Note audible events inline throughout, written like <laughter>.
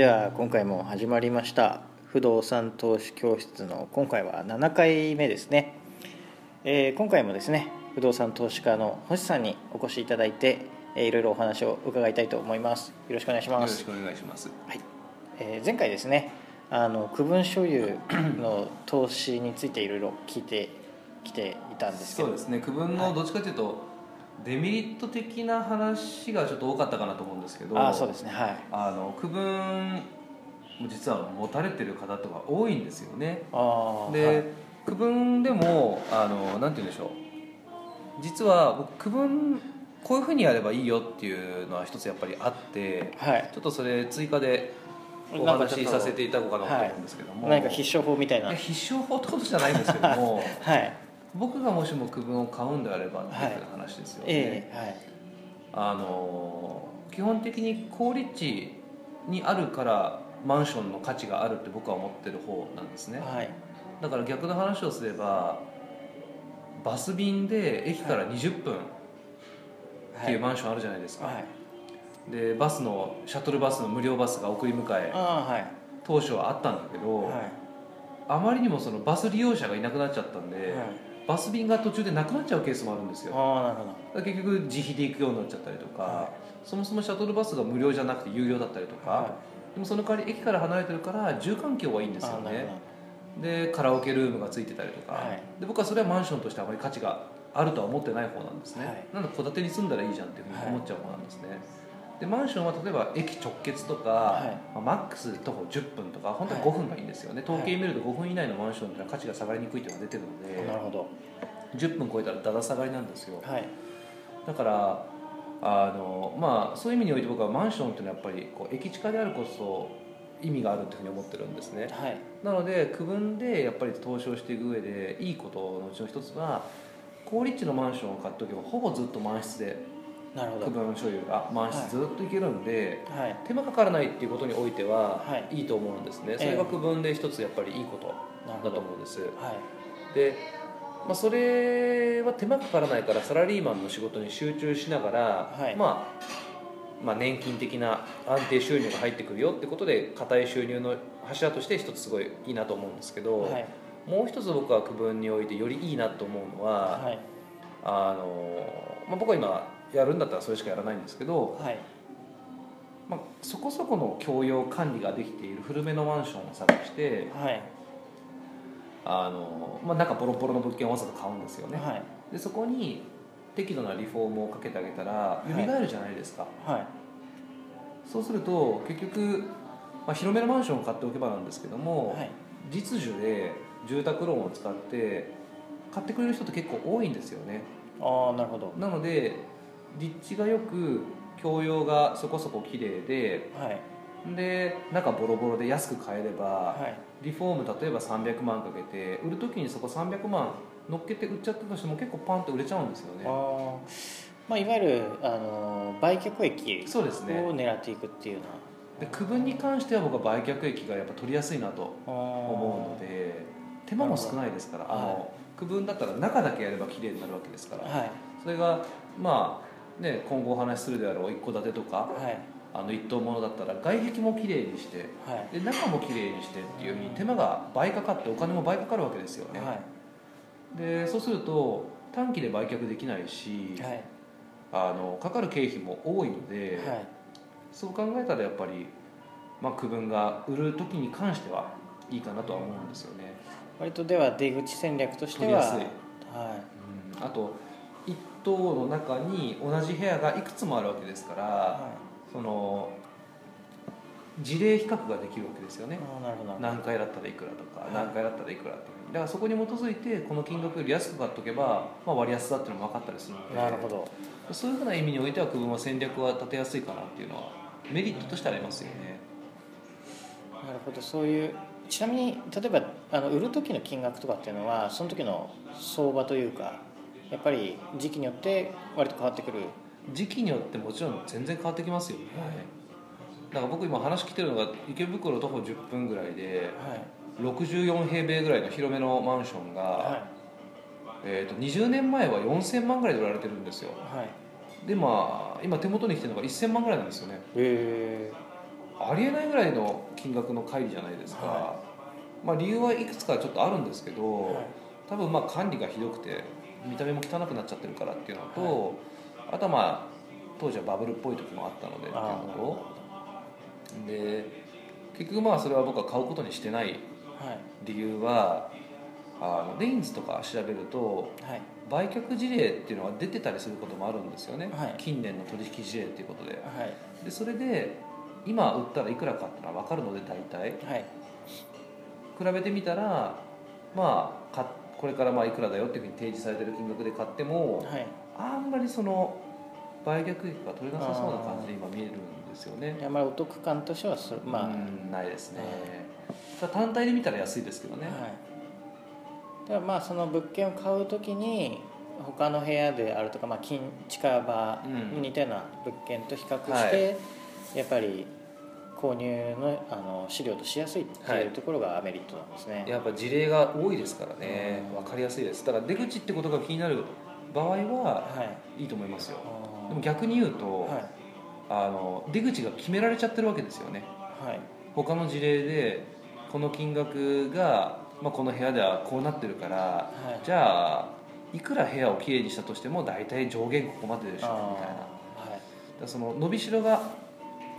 では今回も始まりました不動産投資教室の今回は7回目ですね、えー今回もですね不動産投資家の星さんにお越しいただいて、えーいろいろお話を伺いたいと思います。よろしくお願いします。よろしくお願いします。はい。えー前回ですねあの区分所有の投資についていろいろ聞いてきていたんですけど。そうですね。区分のどっちかというと、デメリット的な話がちょっと多かったかなと思うんですけど、ああそうですね。はい。あの区分も実は持たれてる方とか多いんですよね。ああで、はい。区分でもあのなんて言うんでしょう。実は僕区分こういうふうにやればいいよっていうのは一つやっぱりあって、はい。ちょっとそれ追加でお話しさせていただこうかなと思うんですけども、何か必勝法みたいな。<laughs> 必勝法ってことじゃないんですけども。<laughs> はい僕がもしも区分を買うんであればっていう話ですよね、ええはい。あの基本的に高立地にあるからマンションの価値があるって僕は思ってる方なんですね。はい。だから逆の話をすればバス便で駅から20分っていうマンションあるじゃないですか、はい。でバスのシャトルバスの無料バスが送り迎え当初はあったんだけど、はい。あまりにもそのバス利用者がいなくなっちゃったんで、はいバス便が途中でなくなっちゃうケースもあるんですよ。ああなるほど。結局自費で行くようになっちゃったりとか、はそもそもシャトルバスが無料じゃなくて有料だったりとか、はでもその代わり駅から離れてるから住環境はいいんですよね。でカラオケルームがついてたりとか、はい。で僕はそれはマンションとしてあまり価値があるとは思ってない方なんですね、はい。なので戸建てに住んだらいいじゃんっていうふうに思っちゃう方なんですね、でマンションは例えば駅直結とか、はい。まあマックス徒歩10分とか本当にはい。5分がいいんですよね、統計見ると5分以内のマンションっていうのは価値が下がりにくいっていうのが出てるので、なるほど。10分超えたらだだ下がりなんですよ。はい。だからあのまあそういう意味において僕はマンションっていうのはやっぱりこう駅近であるこそ意味があるっていうふうに思ってるんですね。はい。なので区分でやっぱり投資をしていく上でいいことのうちの一つは高立地のマンションを買っておけばほぼずっと満室で区分所有が満室ずっといけるんで、はい。手間かからないっていうことにおいてははい。いいと思うんですね、ええ。それが区分で一つやっぱりいいことだと思うんです。はい。で、まあ、それは手間かからないからサラリーマンの仕事に集中しながら、はい。まあ、まあ年金的な安定収入が入ってくるよってことで固い収入の柱として一つすごいいいなと思うんですけど、はい。もう一つ僕は区分においてよりいいなと思うのは、はい。あのまあ、僕は今やるんだったらそれしかやらないんですけど、はい。まあ、そこそこの共用管理ができている古めのマンションを探してはい。あの、まあ、中ボロボロの物件をわざと買うんですよね。はい。でそこに適度なリフォームをかけてあげたらい。蘇るじゃないですか、はい。そうすると結局、まあ、広めのマンションを買っておけばなんですけども、はい。実需で住宅ローンを使って買ってくれる人って結構多いんですよね。ああなるほど。なので立地がよく共用がそこそこ綺麗ではい。で中ボロボロで安く買えればはい。リフォーム例えば300万かけて売る時にそこ300万乗っけて売っちゃったとしても結構パンって売れちゃうんですよね。あー。まあいわゆるあの売却益そうですね。を狙っていくっていうよで区分に関しては僕は売却益がやっぱ取りやすいなと思うので手間も少ないですからあはの区分だったら中だけやれば綺麗になるわけですから。はい。それがまあね今後お話しするであろう一戸建てとかはい。あの一棟ものだったら外壁も綺麗にしてはい。で中も綺麗にしてっていうふうに手間が倍かかってお金も倍かかるわけですよね、はい。でそうすると短期で売却できないし、はい。あのかかる経費も多いので、はい。そう考えたらやっぱり、まあ、区分が売る時に関してはいいかなとは思うんですよね、割とでは出口戦略としては取りやすい。はうん、あと一棟の中に同じ部屋がいくつもあるわけですから、い。はその事例比較ができるわけですよね。何回だったらいくらとかはい。何回だったらいくらっていだからそこに基づいてこの金額より安く買っとけば、まあ、割安だっていうのも分かったりするのでなるほど。そういうふうな意味においては区分は戦略は立てやすいかなっていうのはメリットとしてありますよね。なるほどそういうちなみに例えばあの売る時の金額とかっていうのはその時の相場というかやっぱり時期によって割と変わってくる。時期によってもちろん全然変わってきますよね、だから僕今話聞いてるのが池袋徒歩10分ぐらいではい。64平米ぐらいの広めのマンションが、はえー、と20年前は4000万ぐらいで売られてるんですよ。いはい。でまあ今手元に来てるのが1000万ぐらいなんですよね。へえありえないぐらいの金額の乖離じゃないですか、はまあ、理由はいくつかちょっとあるんですけど、はい。多分まあ管理がひどくて見た目も汚くなっちゃってるからっていうのと、はあとはまあ当時はバブルっぽい時もあったのでっていうあのとで結局まあそれは僕は買うことにしてないはい。理由はあのレインズとか調べるとはい。売却事例っていうのが出てたりすることもあるんですよね、はい。近年の取引事例っていうことで。はい。でそれで今売ったらいくらかっていうのは分かるので大体。はい。比べてみたらまあかこれからまあいくらだよっていうふうに提示されてる金額で買ってもはい。あんまりその売却益が取れなさそうな感じで今見えるんですよね。あまりお得感としてはそまあ、うんないですね。ただ単体で見たら安いですけどね、はい、だからまあその物件を買うときに他の部屋であるとか、まあ、近近場に似たような物件と比較して、やっぱり購入のあの資料としやすいっていうところがメリットなんですね、やっぱ事例が多いですからね。うん。分かりやすいです。だから出口ってことが気になる場合ははい。いいと思いますよ。あー。でも逆に言うと、はい。あの出口が決められちゃってるわけですよね。はい。他の事例でこの金額が、まあ、この部屋ではこうなってるから、はい。じゃあいくら部屋をきれいにしたとしても大体上限ここまででしょみたいな。だかあらその伸びしろが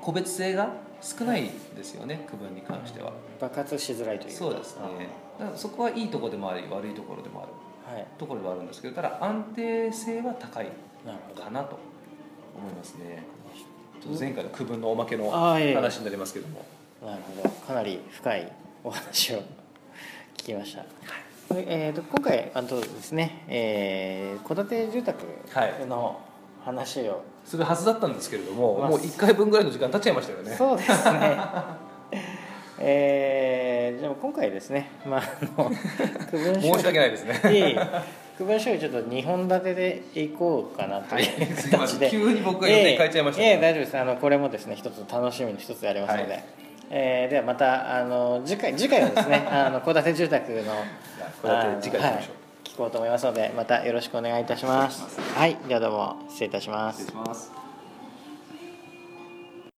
個別性が少ないですよね区分に関しては、ー爆発しづらいというか。そうですね。だからそこはいいところでもあり悪いところでもある。はい。ところではあるんですけどただ安定性は高いかなと思いますね。ちょっと前回の区分のおまけの話になりますけども。なるほど。かなり深いお話を聞きました、でえー、と今回あとですね。えー戸、建て住宅の話を、するはずだったんですけれども、まあもう1回分ぐらいの時間経っちゃいましたよね。そうですね。<laughs> えー、でも今回ですね。まああの <laughs> 区分申し訳ないですね。いえいえ。区分書ちょっと2本立てでいこうかなという形で、急に僕が予定変えちゃいましたね。ええ。ええ大丈夫です。あのこれもですね一つ楽しみの一つでありますので、はい。えーではまたあの次回次回はですねあの戸建て住宅の戸建て次回しましょうこうと思いますのでまたよろしくお願いいたします。はいではどうも失礼いたします。失礼します。